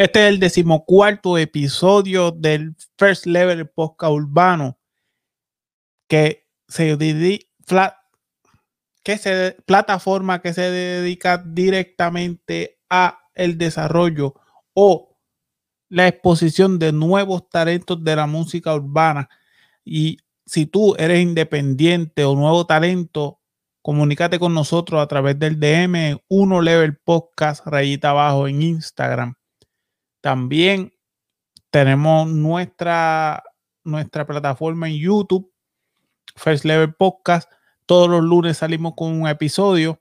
Este es el decimocuarto episodio del First Level Podcast Urbano que se dedica que se plataforma que se dedica directamente a el desarrollo o la exposición de nuevos talentos de la música urbana y si tú eres independiente o nuevo talento comunícate con nosotros a través del DM 1 Level Podcast rayita abajo en Instagram. También tenemos nuestra, nuestra plataforma en YouTube, First Level Podcast. Todos los lunes salimos con un episodio.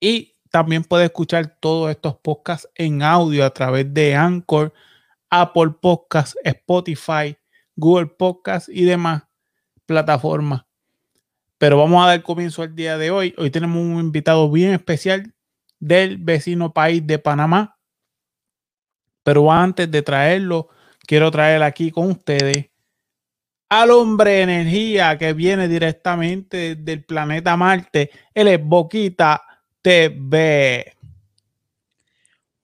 Y también puedes escuchar todos estos podcasts en audio a través de Anchor, Apple Podcasts, Spotify, Google Podcasts y demás plataformas. Pero vamos a dar comienzo al día de hoy. Hoy tenemos un invitado bien especial del vecino país de Panamá. Pero antes de traerlo, quiero traer aquí con ustedes al hombre energía que viene directamente del planeta Marte. Él es Boquita TV.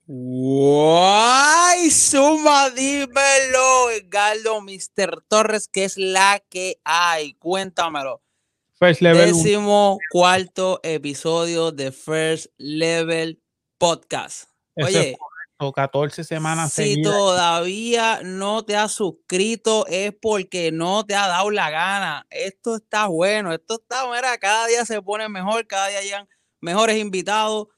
¡Guay! Suma, dímelo, Galo, Mr. Torres, que es la que hay. Cuéntamelo. First Level. Décimo cuarto episodio de First Level Podcast. Oye, o 14 semanas si todavía no te has suscrito es porque no te ha dado la gana. Esto está bueno, esto está, mira, cada día se pone mejor, cada día llegan mejores invitados,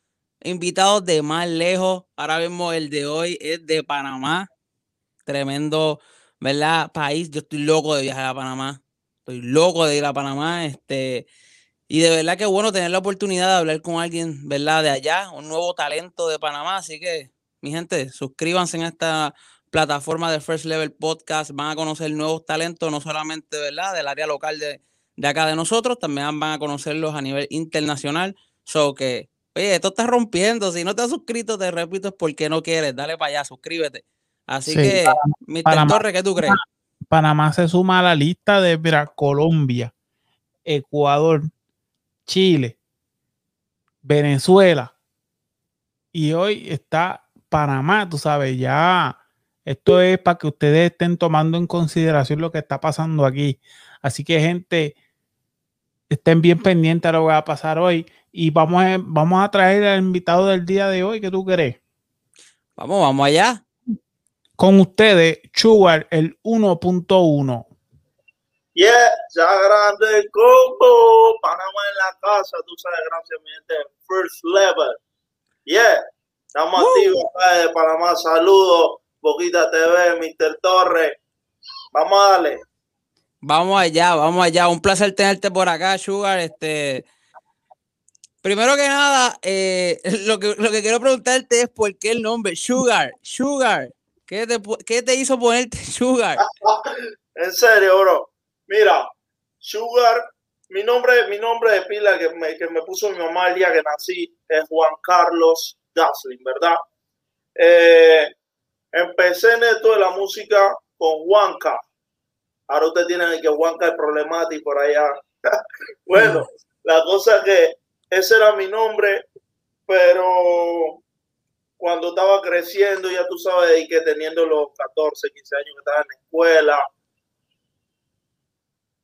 invitados de más lejos. Ahora mismo el de hoy es de Panamá. Tremendo, ¿verdad? País. Yo estoy loco de viajar a Panamá. Estoy loco de ir a Panamá. Este, y de verdad que bueno tener la oportunidad de hablar con alguien, ¿verdad? De allá, un nuevo talento de Panamá. Así que, mi gente, suscríbanse en esta plataforma de First Level Podcast. Van a conocer nuevos talentos, no solamente, ¿verdad? Del área local de, de acá de nosotros, también van a conocerlos a nivel internacional. So que, oye, esto está rompiendo. Si no te has suscrito, te repito, es porque no quieres. Dale para allá, suscríbete. Así que, Mr. Torres, ¿qué tú crees? Panamá se suma a la lista de mira, Colombia, Ecuador, Chile, Venezuela. Y hoy está Panamá, tú sabes, ya. Esto es para que ustedes estén tomando en consideración lo que está pasando aquí. Así que, gente, estén bien pendientes a lo que va a pasar hoy. Y vamos a, vamos a traer al invitado del día de hoy. ¿Qué tú crees? Vamos, vamos allá con ustedes, Sugar, el 1.1. Yeah, ya grande el combo, Panamá en la casa, tú sabes, gracias mi gente, first level. Yeah, estamos activos acá de Panamá, saludos, Boquita TV, Mr. Torres. Vamos a darle. Vamos allá, vamos allá. Un placer tenerte por acá, Sugar. Este, primero que nada, eh, lo, que, lo que quiero preguntarte es por qué el nombre Sugar, Sugar. ¿Qué te, ¿Qué te hizo ponerte Sugar? en serio, bro. Mira, Sugar, mi nombre, mi nombre de pila que me, que me puso mi mamá el día que nací es Juan Carlos Daslin, ¿verdad? Eh, empecé en esto de la música con Juanca. Ahora usted tiene que Juanca es problemático por allá. bueno, la cosa es que ese era mi nombre, pero cuando estaba creciendo, ya tú sabes, y que teniendo los 14, 15 años que estaba en la escuela,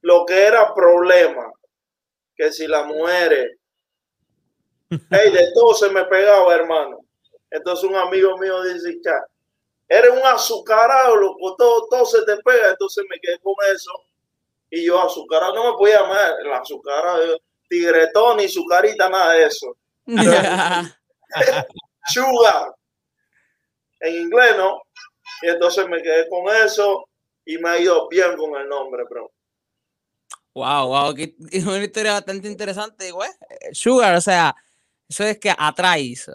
lo que era problema, que si la mujeres, hey, de todo se me pegaba, hermano. Entonces un amigo mío dice, eres un azucarado, loco, todo, todo se te pega. Entonces me quedé con eso. Y yo, azucarado, no me podía llamar el azucarado, tigretón, ni su carita, nada de eso. sugar en inglés, ¿no? Y entonces me quedé con eso y me ha ido bien con el nombre, bro. Wow, wow, es una historia bastante interesante, güey. Sugar, o sea, eso es que atraes.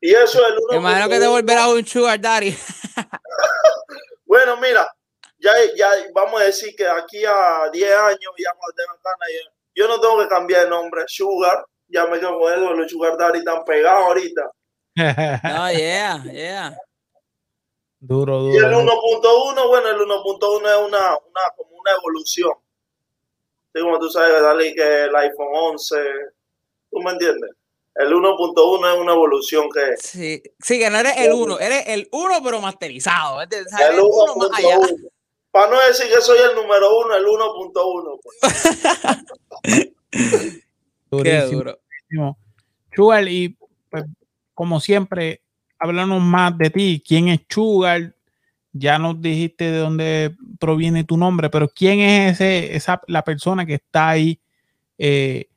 Y eso es el uno. Imagino que te volverá un sugar daddy. bueno, mira, ya, ya vamos a decir que aquí a 10 años ya yo no tengo que cambiar el nombre, Sugar, ya me quedo con eso, los Sugar Daddy están pegados ahorita. oh, yeah, yeah. Duro, duro. Y el 1.1, bueno, el 1.1 es una, una, como una evolución. Sí, como tú sabes, dale que el iPhone 11, ¿tú me entiendes? El 1.1 es una evolución que. Sí, sí, que no eres el 1, eres el 1 pero masterizado. Es El el 1 más allá. 1.1. Para no decir que soy el número uno, el 1.1. pues. Qué duro. Sugar, y pues, como siempre, háblanos más de ti. ¿Quién es Sugar? Ya nos dijiste de dónde proviene tu nombre, pero ¿quién es ese, esa, la persona que está ahí? Eh,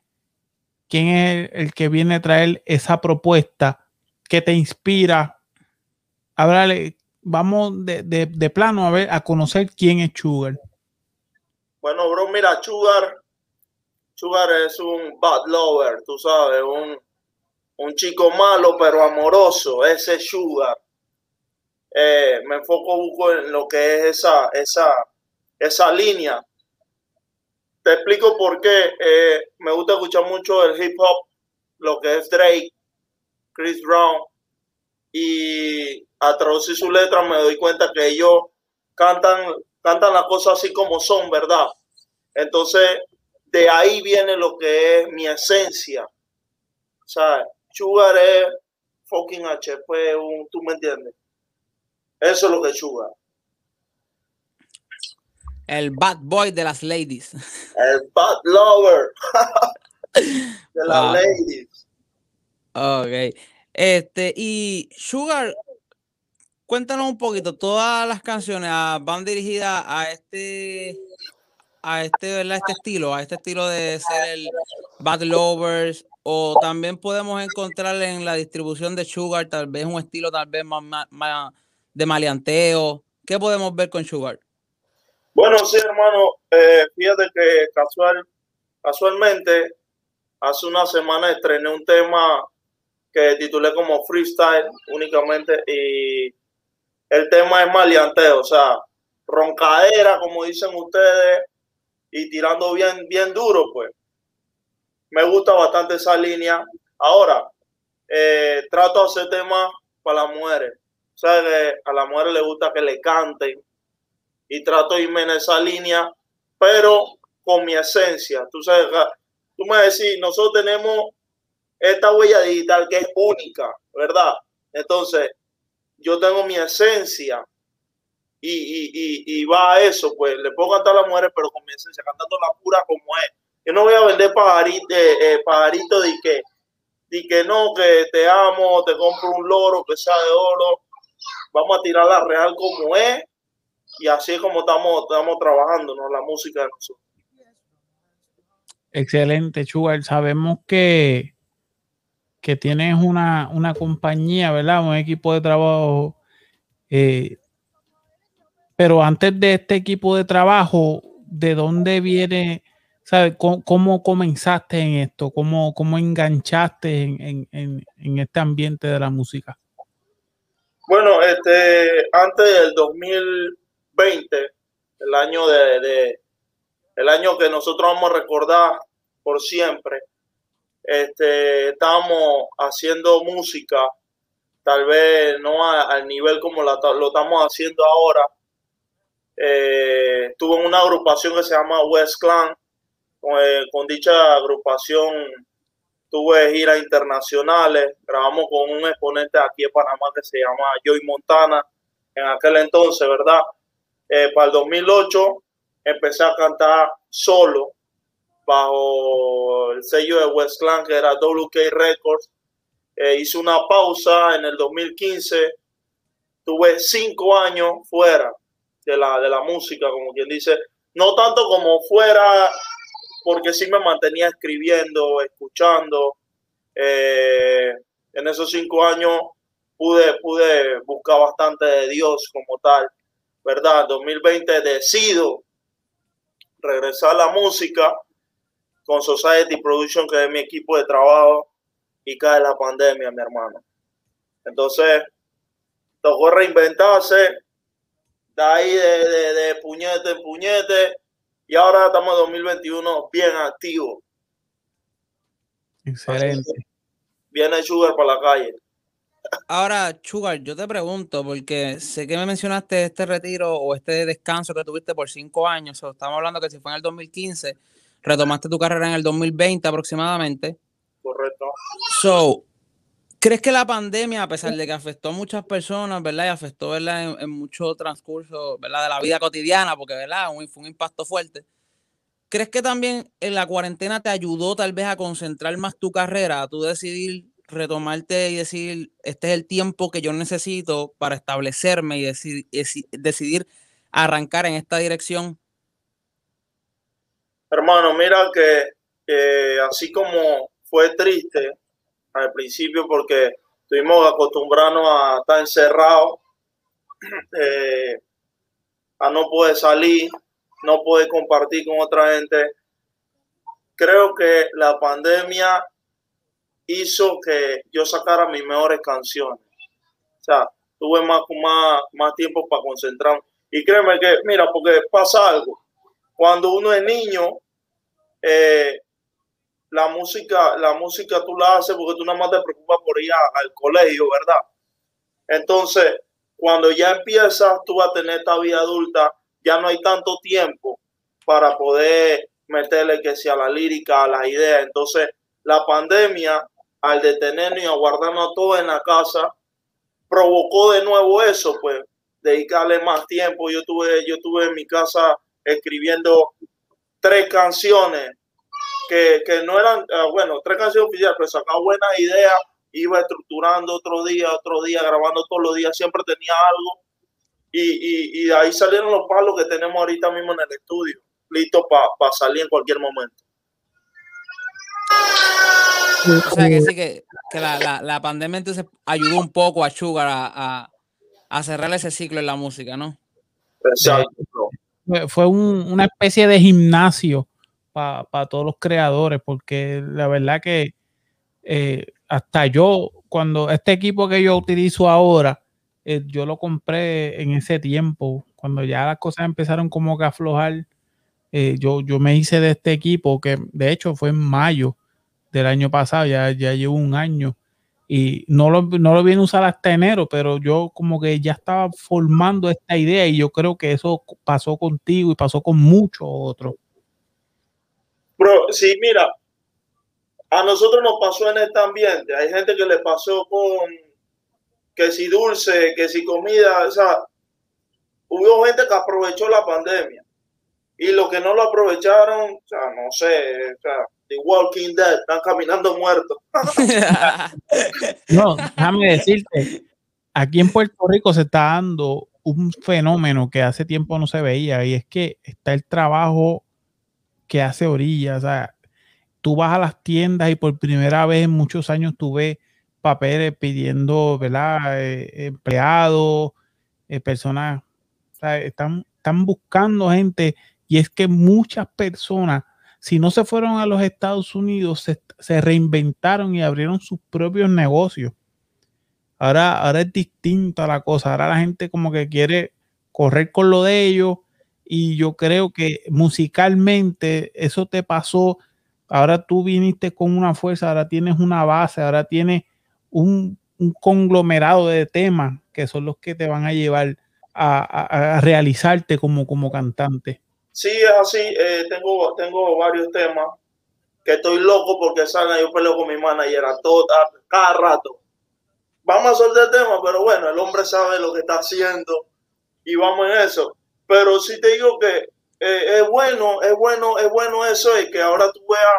¿Quién es el, que viene a traer esa propuesta que te inspira? Háblale, vamos de, de- plano a ver, a conocer quién es Sugar. Bueno, bro, mira, Sugar. Sugar es un bad lover, tú sabes, un, un chico malo pero amoroso. Ese es Sugar. Eh, me enfoco busco en lo que es esa, esa, esa línea. Te explico por qué. Eh, me gusta escuchar mucho el hip hop, lo que es Drake, Chris Brown, y a traducir su letra me doy cuenta que ellos cantan, cantan las cosas así como son, ¿verdad? Entonces, de ahí viene lo que es mi esencia. O sea, Sugar es fucking HP, un, ¿tú me entiendes? Eso es lo que es Sugar. El bad boy de las ladies. El bad lover de las Wow. ladies. Ok. Este, y Sugar, cuéntanos un poquito, todas las canciones ah, van dirigidas a este, a este, ¿verdad? Este estilo, a este estilo de ser el Bad Lovers, o también podemos encontrar en la distribución de Sugar, tal vez un estilo tal vez más, más- más de maleanteo. ¿Qué podemos ver con Sugar? Bueno, sí, hermano, eh, fíjate que casual, casualmente, hace una semana estrené un tema que titulé como freestyle únicamente y el tema es maleanteo, o sea, roncadera, como dicen ustedes, y tirando bien, bien duro, pues. Me gusta bastante esa línea. Ahora, eh, trato de hacer temas para las mujeres. O sea, que a las mujeres les gusta que le canten y trato de irme en esa línea, pero con mi esencia. Tú sabes, tú me decís, nosotros tenemos esta huella digital que es única, ¿verdad? Entonces, yo tengo mi esencia y, y, y, va a eso, pues le puedo cantar a las mujeres, pero con mi esencia, cantando la pura como es. Yo no voy a vender pajarito, eh, eh, pajarito de que, de que no, que te amo, te compro un loro que sea de oro. Vamos a tirar la real como es y así es como estamos, estamos trabajando, ¿no? La música de nosotros. Excelente, Sugar. Sabemos que, que tienes una, una compañía, ¿verdad? Un equipo de trabajo. eh, pero antes de este equipo de trabajo, ¿de dónde viene? ¿Sabes? ¿Cómo, cómo comenzaste en esto? ¿Cómo, cómo enganchaste en, en- en- en este ambiente de la música? Bueno, este, antes del 2020, el año de, de- el año que nosotros vamos a recordar por siempre, este, estábamos haciendo música, tal vez no al nivel como lo estamos haciendo ahora. Eh, una agrupación que se llama West Clan. Con, eh, con dicha agrupación tuve giras internacionales, grabamos con un exponente aquí en Panamá que se llama Joy Montana en aquel entonces, ¿verdad? Eh, para el 2008 empecé a cantar solo bajo el sello de West Clan que era WK Records. Eh, hice una pausa en el 2015, tuve cinco años fuera de la, de la música, como quien dice, no tanto como fuera porque sí me mantenía escribiendo, escuchando. Eh, en esos cinco años pude, pude buscar bastante de Dios como tal, ¿verdad? En 2020 decido regresar a la música con Society Production, que es mi equipo de trabajo, y cae la pandemia, mi hermano. Entonces, tocó reinventarse, de ahí de, de, de puñete en puñete, y ahora estamos en 2021 bien activos. Excelente. Viene Sugar para la calle. Ahora, Sugar, yo te pregunto, porque sé que me mencionaste este retiro o este descanso que tuviste por cinco años, o estamos hablando que si fue en el 2015, retomaste tu carrera en el 2020 aproximadamente. correcto. So, ¿crees que la pandemia, a pesar de que afectó a muchas personas, ¿verdad? Y afectó, ¿verdad? En, mucho transcurso, ¿verdad? De la vida cotidiana, porque, ¿verdad? fue un impacto fuerte. ¿Crees que también en la cuarentena te ayudó tal vez a concentrar más tu carrera, a tú decidir retomarte y decir, este es el tiempo que yo necesito para establecerme y decidir arrancar en esta dirección? Hermano, mira que así como fue triste al principio porque estuvimos acostumbrados a estar encerrados, eh, a no poder salir, no poder compartir con otra gente. Creo que la pandemia hizo que yo sacara mis mejores canciones. O sea, tuve más, más, más tiempo para concentrar. Y créeme que, mira, porque pasa algo. Cuando uno es niño, eh, la música, la música tú la haces porque tú nada más te preocupas por ir al colegio, ¿verdad? Entonces, cuando ya empiezas tú a tener esta vida adulta, ya no hay tanto tiempo para poder meterle que sea la lírica, a las ideas. Entonces, la pandemia, al detenernos y aguardarnos todo en la casa, provocó de nuevo eso, pues, dedicarle más tiempo. Yo tuve, yo tuve en mi casa escribiendo tres canciones que, que no eran, uh, bueno, tres canciones oficiales, pero sacaba buenas ideas, iba estructurando otro día, otro día, grabando todos los días, siempre tenía algo. Y, y, y de ahí salieron los palos que tenemos ahorita mismo en el estudio, listos para pa salir en cualquier momento. O sea que sí que, que la, la, la, pandemia entonces ayudó un poco a Sugar a, a, a cerrar ese ciclo en la música, ¿no? Exacto. Fue un, una especie de gimnasio para todos los creadores, porque la verdad que eh, hasta yo, cuando este equipo que yo utilizo ahora, eh, yo lo compré en ese tiempo, cuando ya las cosas empezaron como que a aflojar, eh, yo, yo me hice de este equipo, que de hecho fue en mayo del año pasado, ya, ya llevo un año, y no lo, no lo viene a usar hasta enero, pero yo como que ya estaba formando esta idea y yo creo que eso pasó contigo y pasó con muchos otros. Pero sí, mira, a nosotros nos pasó en este ambiente. Hay gente que le pasó con que si dulce, que si comida, o sea, hubo gente que aprovechó la pandemia. Y los que no lo aprovecharon, o sea, no sé, o sea, The Walking Dead, están caminando muertos. no, déjame decirte, aquí en Puerto Rico se está dando un fenómeno que hace tiempo no se veía y es que está el trabajo que hace orillas. O sea, tú vas a las tiendas y por primera vez en muchos años tú ves papeles pidiendo, ¿verdad? Eh, empleados, eh, personas, están, están buscando gente y es que muchas personas, si no se fueron a los Estados Unidos, se, reinventaron y abrieron sus propios negocios. Ahora, ahora es distinta la cosa. Ahora la gente como que quiere correr con lo de ellos y yo creo que musicalmente eso te pasó, ahora tú viniste con una fuerza, ahora tienes una base, ahora tienes un, un conglomerado de temas que son los que te van a llevar a, a, realizarte como, como cantante. Sí, es así, eh, tengo, tengo varios temas que estoy loco porque salgan, yo peleo con mi manager a todo, cada rato. Vamos a soltar el tema, pero bueno, el hombre sabe lo que está haciendo y vamos en eso. Pero sí te digo que eh, es bueno, es bueno, es bueno eso, y que ahora tú veas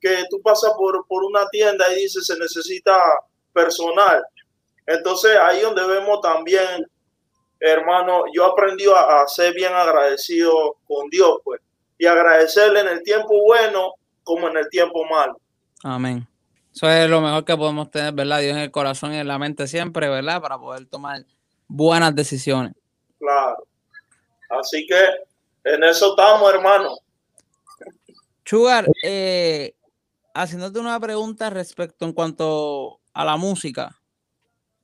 que tú pasas por, por una tienda y dices se necesita personal. Entonces ahí donde vemos también, hermano, yo aprendí a, a, ser bien agradecido con Dios, pues, y agradecerle en el tiempo bueno como en el tiempo malo. Amén. Eso es lo mejor que podemos tener, ¿verdad? Dios en el corazón y en la mente siempre, ¿verdad? Para poder tomar buenas decisiones. Claro. Así que en eso estamos, hermano. Chugar, eh, haciéndote una pregunta respecto en cuanto a la música.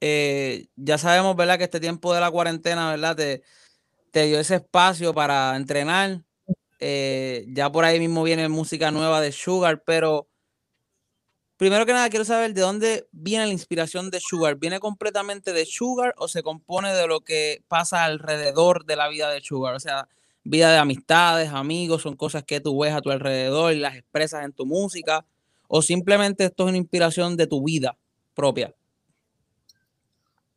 Eh, ya sabemos, ¿verdad? Que este tiempo de la cuarentena, ¿verdad? Te, te dio ese espacio para entrenar. Eh, ya por ahí mismo viene música nueva de Sugar, pero Primero que nada, quiero saber de dónde viene la inspiración de Sugar. ¿Viene completamente de Sugar o se compone de lo que pasa alrededor de la vida de Sugar? O sea, vida de amistades, amigos, son cosas que tú ves a tu alrededor y las expresas en tu música. o simplemente esto es una inspiración de tu vida propia?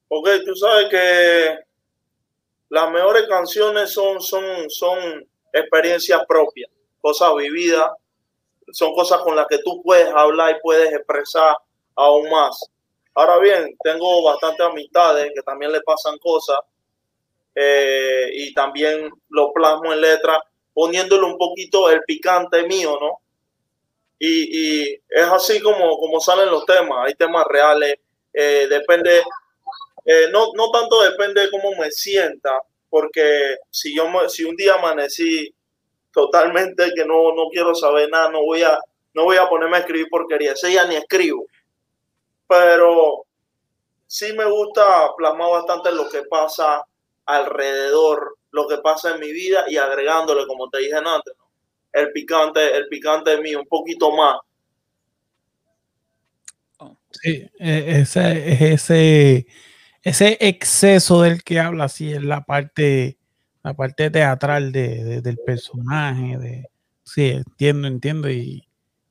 Ok, tú sabes que las mejores canciones son, son, son experiencias propias, cosas vividas, son cosas con las que tú puedes hablar y puedes expresar aún más. Ahora bien, tengo bastantes amistades que también le pasan cosas eh, y también lo plasmo en letra, poniéndole un poquito el picante mío, ¿no? Y, y es así como, como salen los temas, hay temas reales, eh, depende, eh, no, no tanto depende de cómo me sienta, porque si yo si un día amanecí totalmente que no, no quiero saber nada, no voy a, no voy a ponerme a escribir porquería, ese ya ni escribo. Pero sí me gusta plasmar bastante lo que pasa alrededor, lo que pasa en mi vida y agregándole, como te dije antes, el picante, el picante de mí, un poquito más. Sí, e, ese, ese, ese exceso del que habla, sí, es la parte la parte teatral de, del personaje. De, sí, entiendo, entiendo y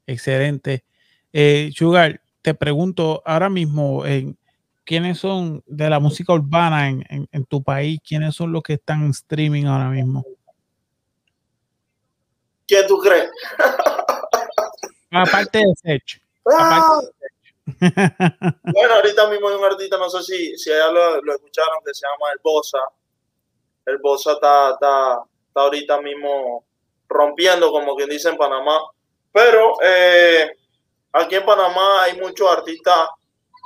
excelente. Eh, Sugar, te pregunto ahora mismo, en, ¿quiénes son de la música urbana en, en, tu país? ¿Quiénes son los que están en streaming ahora mismo? ¿Quién tú crees? Aparte de Sech. Ah. bueno, ahorita mismo hay un artista, no sé si, si ya lo, escucharon, que se llama El Bosa el Bosa está, está, ahorita mismo rompiendo, como quien dice en Panamá. Pero eh, aquí en Panamá hay muchos artistas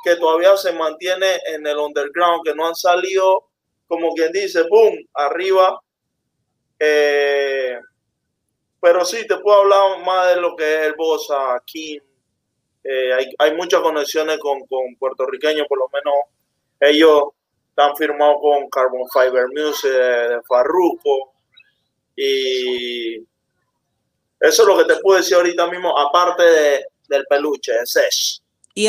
que todavía se mantienen en el underground, que no han salido, como quien dice, boom, arriba. Eh, pero sí, te puedo hablar más de lo que es el Bosa, aquí. Eh, hay, hay, muchas conexiones con, con puertorriqueños, por lo menos ellos están firmados con Carbon Fiber Music de, Farruko. Y eso es lo que te puedo decir ahorita mismo, aparte de, del peluche, de Sesh. Y,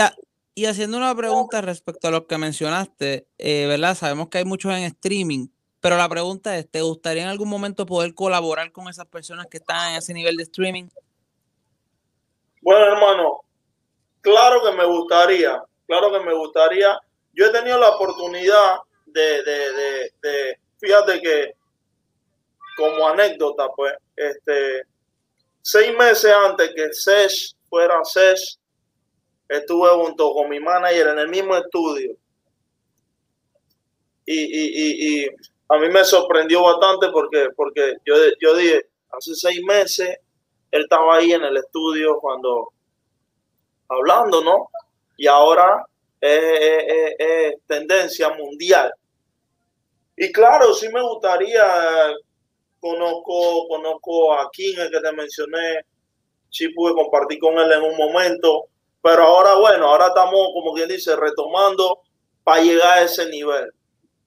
y haciendo una pregunta respecto a lo que mencionaste, eh, ¿verdad? Sabemos que hay muchos en streaming, pero la pregunta es, ¿te gustaría en algún momento poder colaborar con esas personas que están en ese nivel de streaming? Bueno, hermano, claro que me gustaría, claro que me gustaría yo he tenido la oportunidad de, de, de, fíjate que como anécdota, pues, este, seis meses antes que Sesh fuera Sesh, estuve junto con mi manager en el mismo estudio. Y, y, y, y a mí me sorprendió bastante porque, porque yo, yo dije, hace seis meses él estaba ahí en el estudio cuando hablando, ¿no? Y ahora es, tendencia mundial. Y claro, sí me gustaría, conozco, conozco a King, el que te mencioné, sí pude compartir con él en un momento, pero ahora bueno, ahora estamos, como quien dice, retomando para llegar a ese nivel.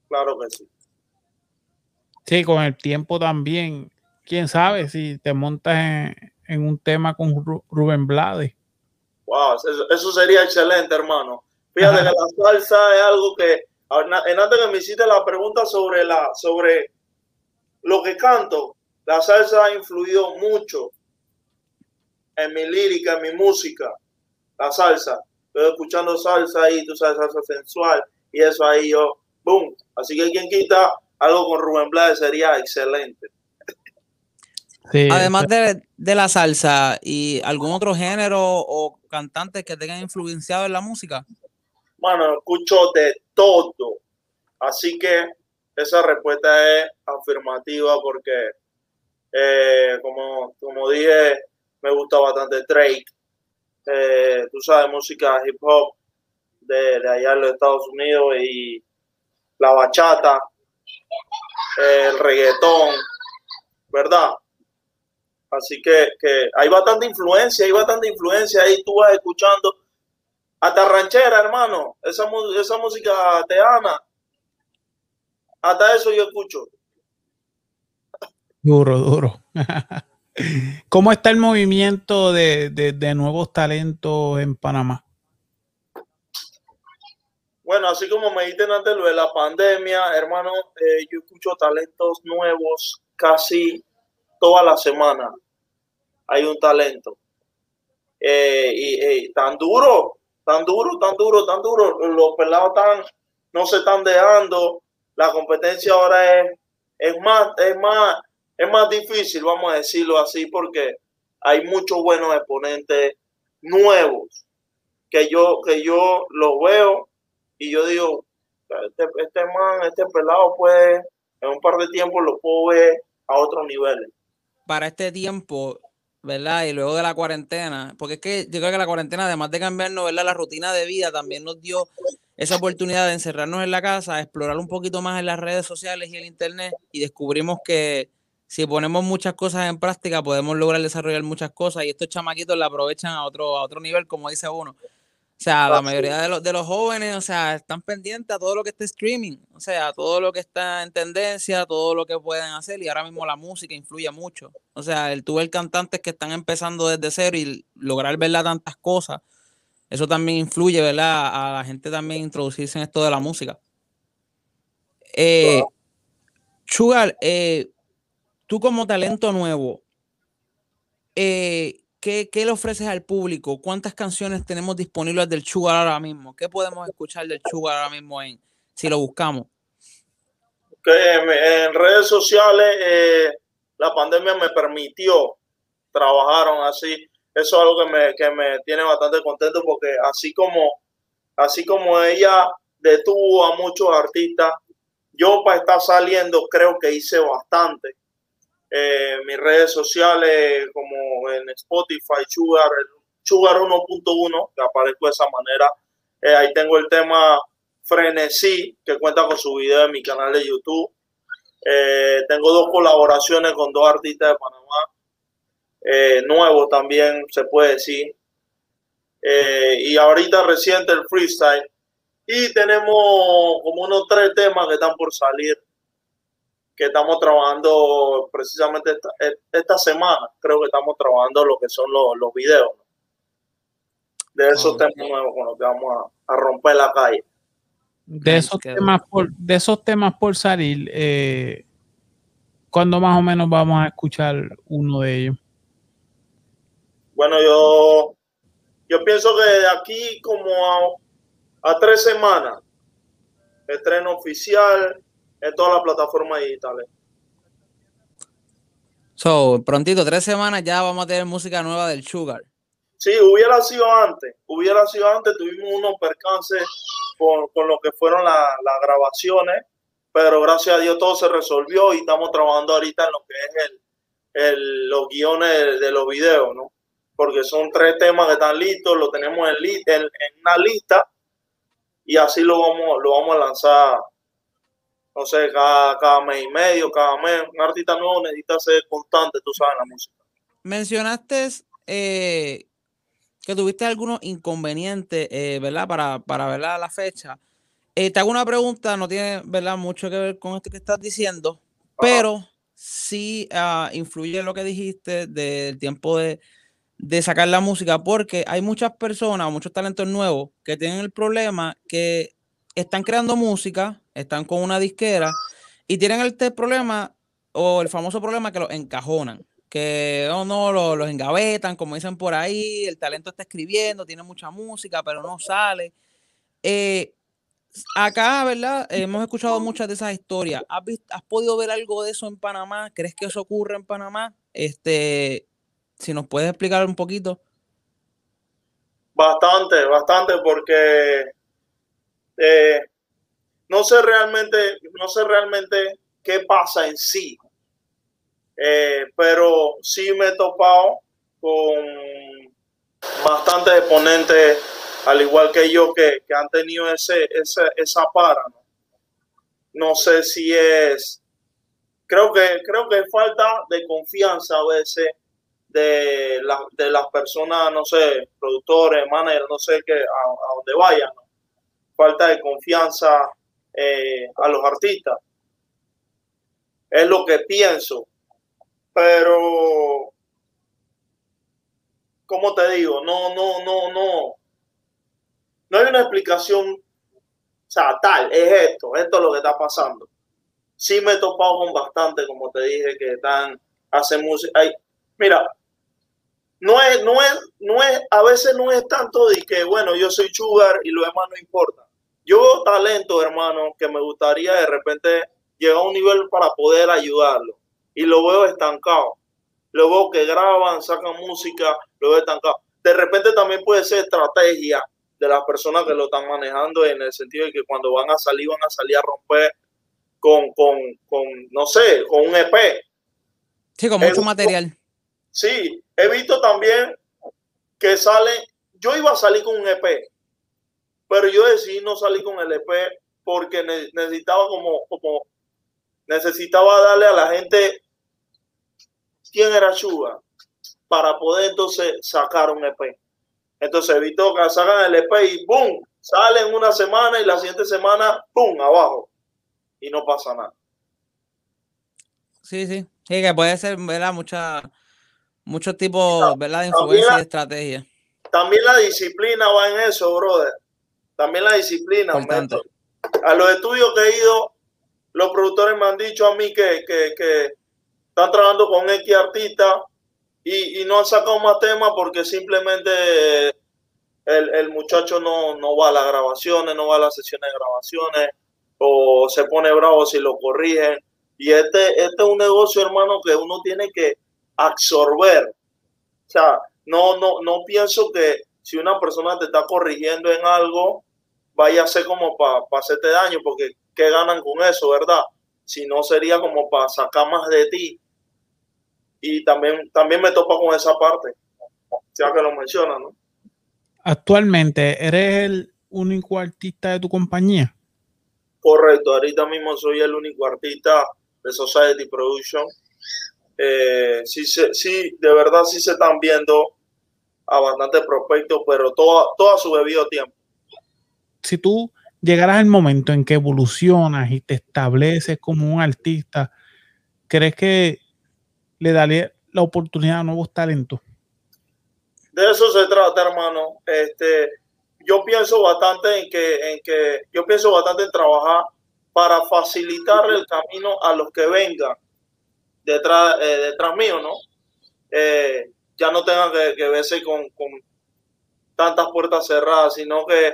Claro que sí. Sí, con el tiempo también, quién sabe si te montas en, un tema con Rubén Blades. Wow, eso sería excelente, hermano. Fíjate que la salsa es algo que, en antes que me hiciste la pregunta sobre, la, sobre lo que canto, la salsa ha influido mucho en mi lírica, en mi música, la salsa. Estoy escuchando salsa ahí, tú sabes, salsa sensual, y eso ahí yo, boom. Así que quien quita algo con Rubén Blades sería excelente. Además de, de, la salsa y algún otro género o cantantes que tengan influenciado en la música. Bueno, escucho de todo. Así que esa respuesta es afirmativa porque, eh, como, como dije, me gusta bastante Drake. Eh, tú sabes, música hip hop de, de, allá en los Estados Unidos y la bachata, el reggaetón, ¿verdad? Así que, que hay bastante influencia, hay bastante influencia ahí, tú vas escuchando hasta ranchera, hermano. Esa, esa música teana. Hasta eso yo escucho. Duro, duro. ¿Cómo está el movimiento de, de, nuevos talentos en Panamá? Bueno, así como me dijiste antes lo de la pandemia, hermano, eh, yo escucho talentos nuevos casi toda la semana. Hay un talento. eh, y, tan duro, tan duro, tan duro, tan duro. Los pelados están, no se están dejando. La competencia ahora es, es más, es más, es más difícil, vamos a decirlo así, porque hay muchos buenos exponentes nuevos que yo, que yo los veo y yo digo, este, este man, este pelado, pues en un par de tiempo lo puedo ver a otros niveles. Para este tiempo, ¿verdad? Y luego de la cuarentena, porque es que yo creo que la cuarentena, además de cambiarnos, ¿verdad? La rutina de vida también nos dio esa oportunidad de encerrarnos en la casa, explorar un poquito más en las redes sociales y el internet y descubrimos que si ponemos muchas cosas en práctica podemos lograr desarrollar muchas cosas y estos chamaquitos la aprovechan a otro, a otro nivel, como dice uno. O sea, la mayoría de los, de los jóvenes, o sea, están pendientes a todo lo que está streaming, o sea, a todo lo que está en tendencia, todo lo que pueden hacer y ahora mismo la música influye mucho. O sea, el tú el cantantes que están empezando desde cero y lograr verla tantas cosas, eso también influye, ¿verdad? A la gente también introducirse en esto de la música. Eh, Sugar, eh, tú como talento nuevo, eh, ¿qué, le ofreces al público? ¿Cuántas canciones tenemos disponibles del Sugar ahora mismo? ¿Qué podemos escuchar del Sugar ahora mismo en, si lo buscamos? en redes sociales eh, la pandemia me permitió trabajaron así. Eso es algo que me, que me tiene bastante contento porque así como, así como ella detuvo a muchos artistas, yo para estar saliendo creo que hice bastante eh, mis redes sociales como en Spotify, Sugar, Sugar 1.1, que aparezco de esa manera. Eh, ahí tengo el tema Frenesí, que cuenta con su video en mi canal de YouTube. Eh, tengo dos colaboraciones con dos artistas de Panamá, nuevos también se puede decir. y ahorita reciente el freestyle. Y tenemos como unos tres temas que están por salir que estamos trabajando precisamente esta, semana. Creo que estamos trabajando lo que son los, los videos. De esos temas nuevos con los que vamos a, romper la calle. De esos, temas por, de esos temas por salir, eh, ¿cuándo más o menos vamos a escuchar uno de ellos? Bueno, yo, yo pienso que de aquí como a, a tres semanas, estreno oficial, en todas las plataformas digitales. So, prontito, tres semanas ya vamos a tener música nueva del Sugar. Sí, hubiera sido antes, hubiera sido antes, tuvimos unos percances con, con lo que fueron las grabaciones, pero gracias a Dios todo se resolvió y estamos trabajando ahorita en lo que es el, el los guiones de, los videos, ¿no? Porque son tres temas que están listos, lo tenemos en, en, en una lista y así lo vamos, lo vamos a lanzar no sé, cada, mes y medio, cada mes. Un artista nuevo necesita ser constante, tú sabes, la música. Mencionaste eh, que tuviste algunos inconvenientes, eh, ¿verdad? Para, para ver la fecha. Eh, te hago una pregunta, no tiene, ¿verdad? Mucho que ver con esto que estás diciendo, pero sí uh, influye lo que dijiste del tiempo de, de sacar la música, porque hay muchas personas, muchos talentos nuevos que tienen el problema que están creando música, están con una disquera y tienen este problema o el famoso problema que los encajonan, que oh, no, los, engavetan, como dicen por ahí, el talento está escribiendo, tiene mucha música, pero no sale. Eh, acá, ¿verdad? Hemos escuchado muchas de esas historias. ¿Has, ¿Has, podido ver algo de eso en Panamá? ¿Crees que eso ocurre en Panamá? Este, si nos puedes explicar un poquito. Bastante, bastante, porque eh, no sé realmente, no sé realmente qué pasa en sí, eh, pero sí me he topado con bastantes exponentes, al igual que yo, que, han tenido ese, esa para. ¿no? sé si es, creo que, creo que falta de confianza a veces de, de las personas, no sé, productores, managers, no sé, que a, a donde vayan falta de confianza eh, a los artistas. Es lo que pienso. Pero, como te digo? No, no, no, no. No hay una explicación, o tal, es esto, esto es lo que está pasando. Sí me he topado con bastante, como te dije, que están, hacen música. mira, no es, no es, no es, a veces no es tanto de que, bueno, yo soy sugar y lo demás no importa. Yo veo talento, hermano, que me gustaría de repente llegar a un nivel para poder ayudarlo. Y lo veo estancado. Lo veo que graban, sacan música, lo veo estancado. De repente también puede ser estrategia de las personas que lo están manejando en el sentido de que cuando van a salir, van a salir a romper con, con, con no sé, con un EP. Sí, con mucho material. Sí, he visto también que sale, yo iba a salir con un EP, pero yo decidí no salir con el EP porque necesitaba como, como necesitaba darle a la gente quién era Chuga para poder entonces sacar un EP. Entonces evitó que sacan el EP y ¡boom! Sale en una semana y la siguiente semana ¡pum! abajo. Y no pasa nada. Sí, sí. Sí, que puede ser, ¿verdad? Mucha, muchos tipos, ¿verdad? De influencia y estrategia. También la disciplina va en eso, brother. También la disciplina. A los estudios que he ido, los productores me han dicho a mí que, que, que están trabajando con X artista y, no han sacado más temas porque simplemente el, muchacho no, no, va a las grabaciones, no va a las sesiones de grabaciones o se pone bravo si lo corrigen. Y este, este es un negocio, hermano, que uno tiene que absorber. O sea, no, no, no pienso que si una persona te está corrigiendo en algo, vaya a ser como para hacerte daño, porque ¿qué ganan con eso, verdad? Si no sería como para sacar más de ti y también, también me topa con esa parte, ya que lo menciona, ¿no? Actualmente, ¿eres el único artista de tu compañía? Correcto, ahorita mismo soy el único artista de Society Production. Eh, sí, sí, de verdad sí se están viendo a bastantes prospectos, pero todo, todo a su debido tiempo. Si tú llegaras al momento en que evolucionas y te estableces como un artista, ¿crees que le daría la oportunidad a nuevos talentos. De eso se trata, hermano. Este, yo pienso bastante en que, en que, yo pienso bastante en trabajar para facilitar el camino a los que vengan detrás, eh, detrás mío, ¿no? Eh, ya no tengan que, que verse con, con, tantas puertas cerradas, sino que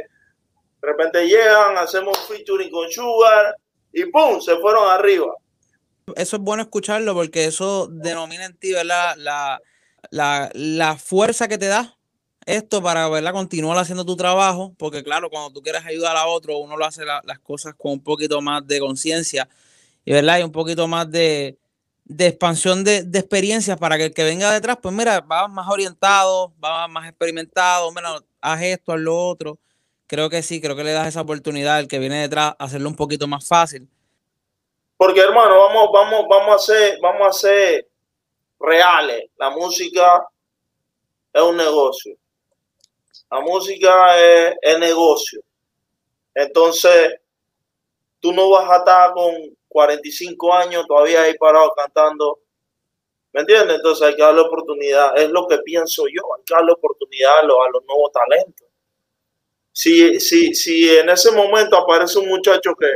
de repente llegan, hacemos featuring con Sugar y ¡pum! se fueron arriba eso es bueno escucharlo porque eso denomina en ti, ¿verdad? La, la, la fuerza que te da esto para ¿verdad? continuar haciendo tu trabajo, porque claro, cuando tú quieres ayudar a otro, uno lo hace las cosas con un poquito más de conciencia y, ¿verdad? y un poquito más de, de expansión de, de, experiencias para que el que venga detrás, pues mira, va más orientado, va más experimentado, mira, haz esto, haz lo otro. Creo que sí, creo que le das esa oportunidad al que viene detrás hacerlo un poquito más fácil. Porque hermano, vamos, vamos, vamos a ser, vamos a ser reales. La música es un negocio. La música es, es negocio. Entonces, tú no vas a estar con 45 años todavía ahí parado cantando. ¿Me entiendes? Entonces hay que darle oportunidad. Es lo que pienso yo. Hay que darle oportunidad a los, a los nuevos talentos. Si, si, si en ese momento aparece un muchacho que,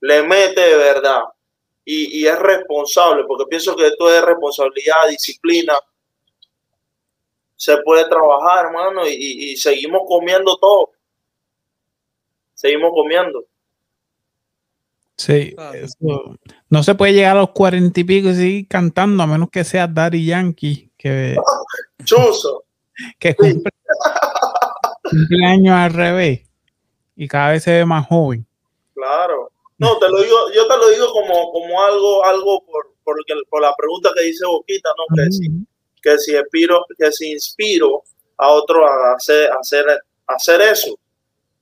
le mete de verdad y, es responsable, porque pienso que esto es responsabilidad, disciplina. Se puede trabajar, hermano, y, seguimos comiendo todo. Seguimos comiendo. Sí, no se puede llegar a los cuarenta y pico y seguir cantando, a menos que sea Daddy Yankee, que, Chuso. que cumple, años al revés y cada vez se ve más joven. Claro. No, te lo digo, yo te lo digo como, como algo, algo por, por, por la pregunta que dice Boquita, ¿no? Que, si, que si inspiro, que si inspiro a otro a hacer, hacer, hacer eso.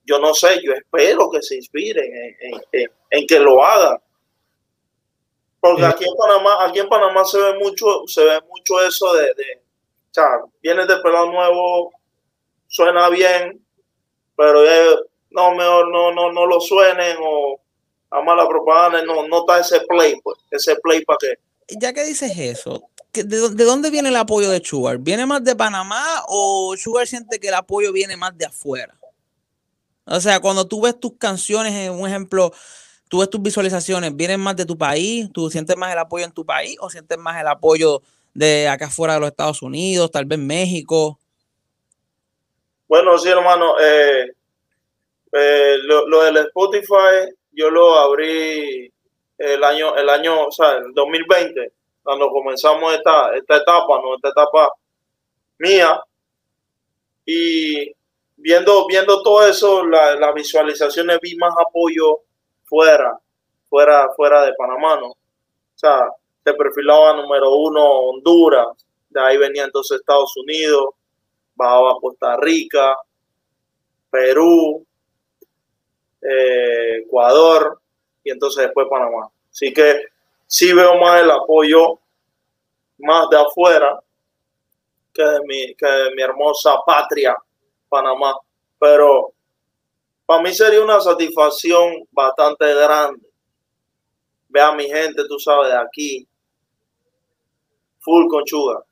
Yo no sé, yo espero que se inspiren en, en, que lo hagan. Porque aquí en Panamá, aquí en Panamá se ve mucho, se ve mucho eso de, de o sea, vienes de pelado nuevo, suena bien, pero no, mejor no, no, no lo suenen o a mala propaganda, no, no está ese play, pues, ese play para qué. Ya que dices eso, ¿de, ¿de dónde viene el apoyo de Sugar? ¿Viene más de Panamá o Sugar siente que el apoyo viene más de afuera? O sea, cuando tú ves tus canciones, un ejemplo, tú ves tus visualizaciones, ¿vienen más de tu país? ¿Tú sientes más el apoyo en tu país o sientes más el apoyo de acá fuera de los Estados Unidos, tal vez México. Bueno, sí, hermano. Eh, eh, lo, del Spotify, yo lo abrí el año, el año, o sea, el 2020, cuando comenzamos esta, esta etapa, ¿no? Esta etapa mía. Y viendo, viendo todo eso, las visualizaciones, vi más apoyo fuera, fuera, fuera de Panamá, ¿no? O sea, se perfilaba número uno Honduras, de ahí venía entonces Estados Unidos, bajaba Costa Rica, Perú, eh, Ecuador y entonces después Panamá. Así que sí veo más el apoyo más de afuera que de mi, que de mi hermosa patria, Panamá. Pero para mí sería una satisfacción bastante grande. Ve a mi gente, tú sabes, de aquí, full conchuga.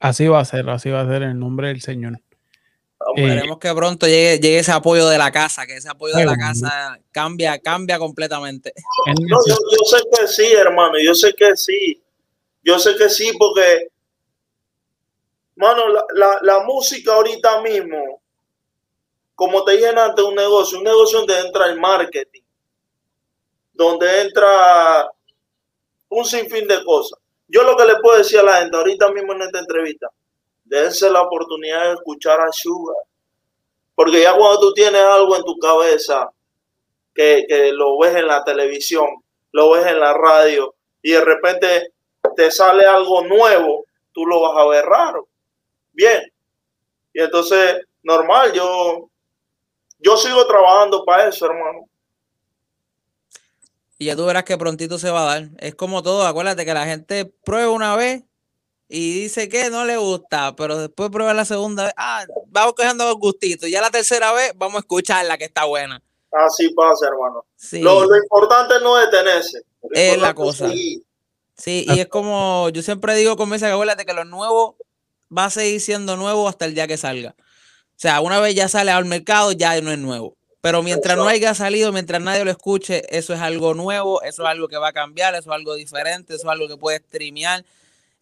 Así va a ser, así va a ser en nombre del Señor. Esperemos que pronto llegue, llegue, ese apoyo de la casa, que ese apoyo de la casa cambia, cambia completamente. yo, sé que sí, hermano, yo sé que sí. Yo sé que sí, porque, mano, la, la música ahorita mismo, como te dije antes, un negocio, un negocio donde entra el marketing, donde entra un sinfín de cosas. Yo lo que le puedo decir a la gente ahorita mismo en esta entrevista, dense la oportunidad de escuchar a Sugar. Porque ya cuando tú tienes algo en tu cabeza, que, lo ves en la televisión, lo ves en la radio, y de repente te sale algo nuevo, tú lo vas a ver raro. Bien. Y entonces, normal, yo, yo sigo trabajando para eso, hermano. Y ya tú verás que prontito se va a dar. Es como todo, acuérdate que la gente prueba una vez y dice que no le gusta, pero después prueba la segunda vez, ah, vamos cogiendo los gustitos, ya la tercera vez vamos a escuchar la que está buena. Así pasa, hermano. Lo, importante no es detenerse. Es la cosa. Sí, y es como yo siempre digo con esa acuérdate que lo nuevo va a seguir siendo nuevo hasta el día que salga. O sea, una vez ya sale al mercado, ya no es nuevo. Pero mientras no haya salido, mientras nadie lo escuche, eso es algo nuevo, eso es algo que va a cambiar, eso es algo diferente, eso es algo que puede streamear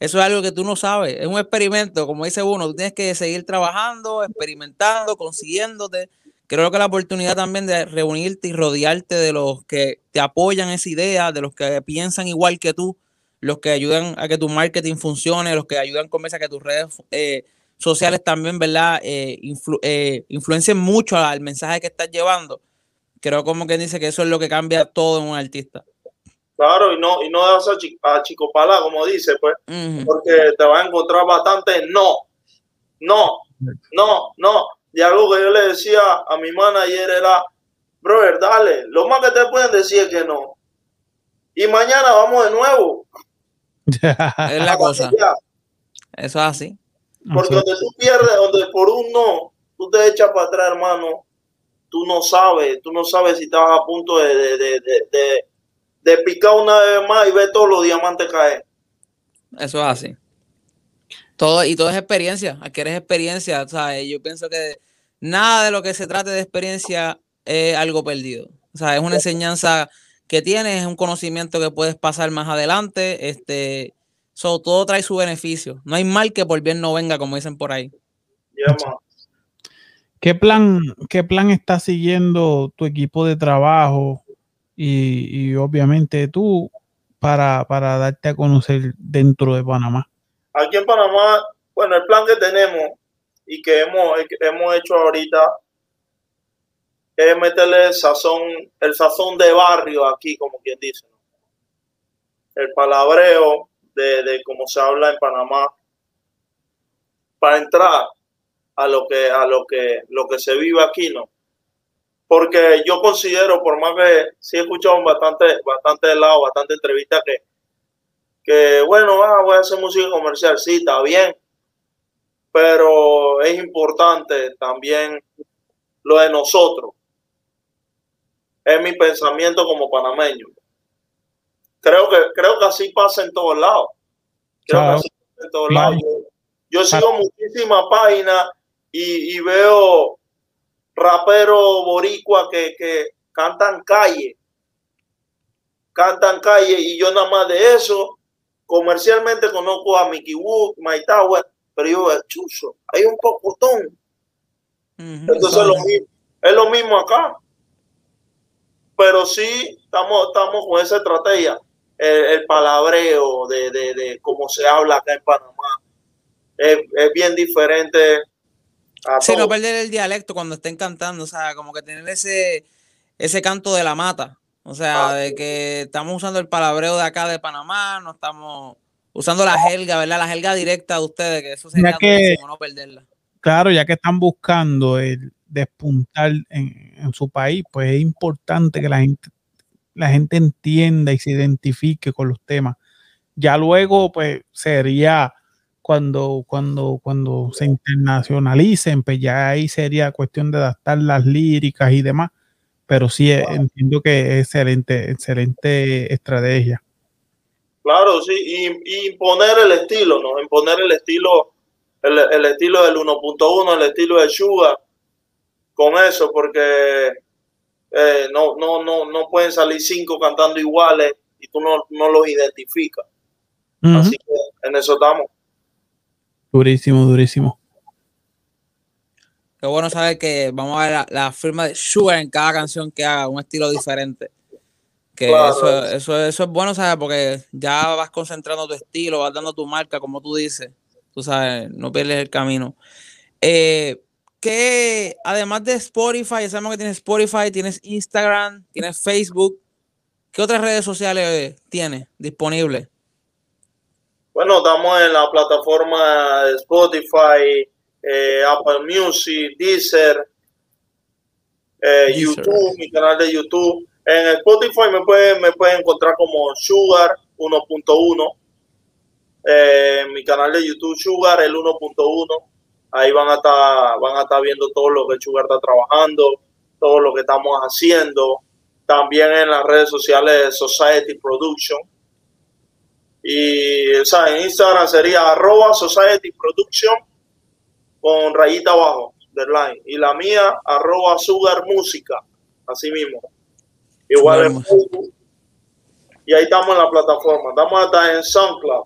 eso es algo que tú no sabes, es un experimento, como dice uno, tú tienes que seguir trabajando, experimentando, consiguiéndote. Creo que la oportunidad también de reunirte y rodearte de los que te apoyan esa idea, de los que piensan igual que tú, los que ayudan a que tu marketing funcione, los que ayudan con a que tus redes eh, sociales también, ¿verdad? Eh, eh, influencien mucho al mensaje que estás llevando. Creo como que dice que eso es lo que cambia todo en un artista. Claro, y no, y no das a, Chico Pala, como dice, pues, porque te vas a encontrar bastante no, no, no, no. Y algo que yo le decía a mi manager era, brother, dale, lo más que te pueden decir es que no. Y mañana vamos de nuevo. es la cosa. Eso es así. Porque donde tú pierdes, donde por un no, tú te echas para atrás, hermano, tú no sabes, tú no sabes si estás a punto de de picar una vez más y ver todos los diamantes caer. Eso es así. Todo, y todo es experiencia, adquieres experiencia, ¿sabes? Yo pienso que nada de lo que se trate de experiencia es algo perdido. O sea, es una enseñanza que tienes, es un conocimiento que puedes pasar más adelante. Este, todo trae su beneficio. No hay mal que por bien no venga, como dicen por ahí. ¿Qué plan, ¿Qué plan está siguiendo tu equipo de trabajo y, obviamente tú para, para darte a conocer dentro de Panamá? Aquí en Panamá, bueno, el plan que tenemos y que hemos, hemos hecho ahorita es meterle el sazón, el sazón de barrio aquí, como quien dice. El palabreo de, cómo se habla en Panamá para entrar a lo que a lo que lo que se vive aquí, ¿no? porque yo considero, por más que sí he escuchado bastante, bastante de lado, bastante entrevistas, que, que bueno, ah, voy a hacer música comercial, sí, está bien, pero es importante también lo de nosotros. Es mi pensamiento como panameño. Creo que, creo que así pasa en todos lados. Creo que así pasa en todos lados. Yo, sigo muchísimas páginas y, y veo rapero boricua que, que cantan calle, cantan calle y yo nada más de eso comercialmente conozco a Mickey Wood, My Tower, pero yo, chuzo, hay un pocotón. Entonces lo mismo, es lo mismo acá. Pero sí, estamos, estamos con esa estrategia. El, palabreo de, de, de, cómo se habla acá en Panamá es, es bien diferente. A sí, no perder el dialecto cuando estén cantando, o sea, como que tener ese, ese canto de la mata. O sea, ah, de que estamos usando el palabreo de acá de Panamá, no estamos usando la jerga, ¿verdad? La jerga directa de ustedes, que eso sería que, no perderla. Claro, ya que están buscando el despuntar en, en, su país, pues es importante que la gente, la gente entienda y se identifique con los temas. Ya luego, pues, sería cuando, cuando, cuando se internacionalicen, pues ya ahí sería cuestión de adaptar las líricas y demás pero sí eh, entiendo que es excelente, excelente estrategia. Claro, sí, y, imponer el estilo, ¿no? Imponer el estilo, el, estilo del 1.1, el estilo de Sugar, con eso, porque eh, no, no, no, no pueden salir cinco cantando iguales y tú no, no los identificas. Así que en eso estamos. Durísimo, durísimo. Qué bueno saber que vamos a ver la, firma de Sugar en cada canción que haga, un estilo diferente. Que eso, eso, eso, es bueno, ¿sabes? Porque ya vas concentrando tu estilo, vas dando tu marca, como tú dices. Tú sabes, no pierdes el camino. Eh, que además de Spotify, sabemos que tienes Spotify, tienes Instagram, tienes Facebook. ¿Qué otras redes sociales tienes disponibles? Bueno, estamos en la plataforma de Spotify, eh, Apple Music, Deezer, eh, YouTube, mi canal de YouTube. En Spotify me pueden, me pueden encontrar como Sugar 1.1. Eh, mi canal de YouTube Sugar el 1.1. Ahí van a estar, van a estar viendo todo lo que Sugar está trabajando, todo lo que estamos haciendo. También en las redes sociales Society Production. Y o sea, en Instagram sería arroba Society Production con rayita abajo del line. Y la mía, arroba sugar música, así mismo. Igual en Facebook. Y ahí estamos en la plataforma. Estamos hasta en SoundCloud.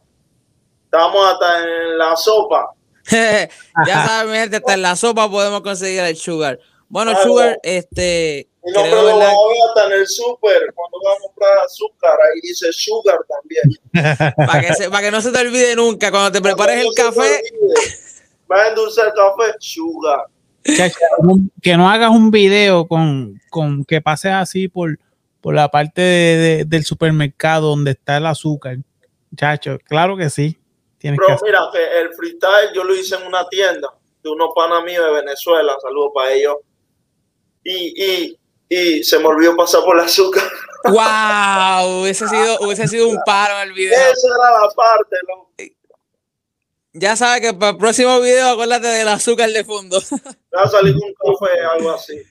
Estamos hasta en la sopa. ya saben, mi gente, hasta en la sopa podemos conseguir el sugar. Bueno, sugar, este. Mi nombre lo vamos a ver hasta en el super, cuando vas a comprar azúcar, ahí dice sugar también. para, que para que no se te olvide nunca, cuando te prepares el café va a endulzar el café, sugar. Que, no hagas un video con, con que pases así por, por la parte del supermercado donde está el azúcar. Chacho, claro que sí. Tienes Pero mira, que el freestyle yo lo hice en una tienda de unos panas míos de Venezuela, saludos para ellos. Y, y, y se me olvidó pasar por el azúcar. ¡Wow! Hubiese sido, hubiese sido un paro el video. Esa era la parte, ¿no? Ya sabes que para el próximo video acuérdate del azúcar de fondo. Va a salir un café, algo así.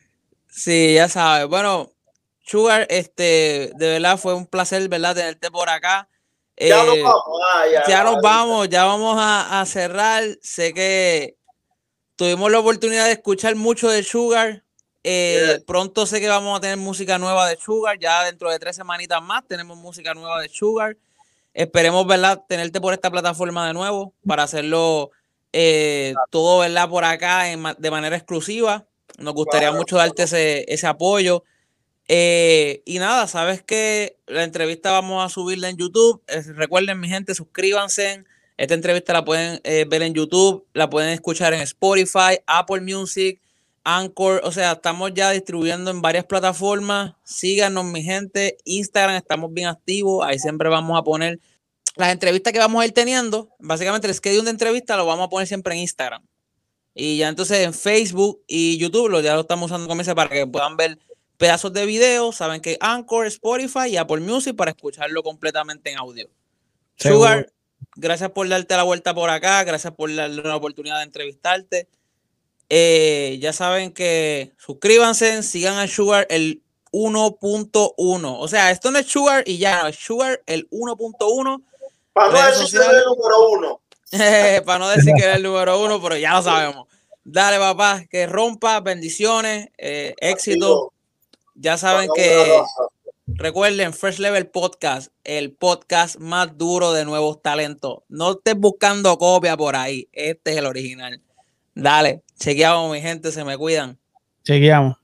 Sí, ya sabes. Bueno, Sugar, este, de verdad fue un placer, ¿verdad? Tenerte por acá. Ya nos eh, vamos, ah, ya, nos vamos, ya vamos a, cerrar. Sé que tuvimos la oportunidad de escuchar mucho de Sugar. Eh, pronto sé que vamos a tener música nueva de Sugar. Ya dentro de tres semanitas más tenemos música nueva de Sugar. Esperemos, ¿verdad? Tenerte por esta plataforma de nuevo para hacerlo eh, todo, ¿verdad? Por acá de manera exclusiva. Nos gustaría mucho darte ese, apoyo. Eh, y nada, sabes que la entrevista vamos a subirla en YouTube. recuerden, mi gente, suscríbanse. Esta entrevista la pueden eh, ver en YouTube, la pueden escuchar en Spotify, Apple Music, Anchor. O sea, estamos ya distribuyendo en varias plataformas. Síganos, mi gente. Instagram, estamos bien activos. Ahí siempre vamos a poner las entrevistas que vamos a ir teniendo. Básicamente, el schedule de entrevista lo vamos a poner siempre en Instagram. Y ya entonces en Facebook y YouTube lo, ya lo estamos usando como para que puedan ver pedazos de video. Saben que Anchor, Spotify y Apple Music para escucharlo completamente en audio. Sugar, gracias por darte la vuelta por acá. Gracias por darle la oportunidad de entrevistarte. Eh, ya saben que suscríbanse, sigan a Sugar el 1.1. O sea, esto no es Sugar y ya, es Sugar el 1.1. Para no decir que es el número uno. Para no decir que es el número uno, pero ya lo sabemos. Dale, papá, que rompa, bendiciones, eh, éxito. Ya saben que Recuerden, First Level Podcast, el podcast más duro de nuevos talentos. No estés buscando copia por ahí. Este es el original. Dale, chequeamos, mi gente, se me cuidan. Chequeamos.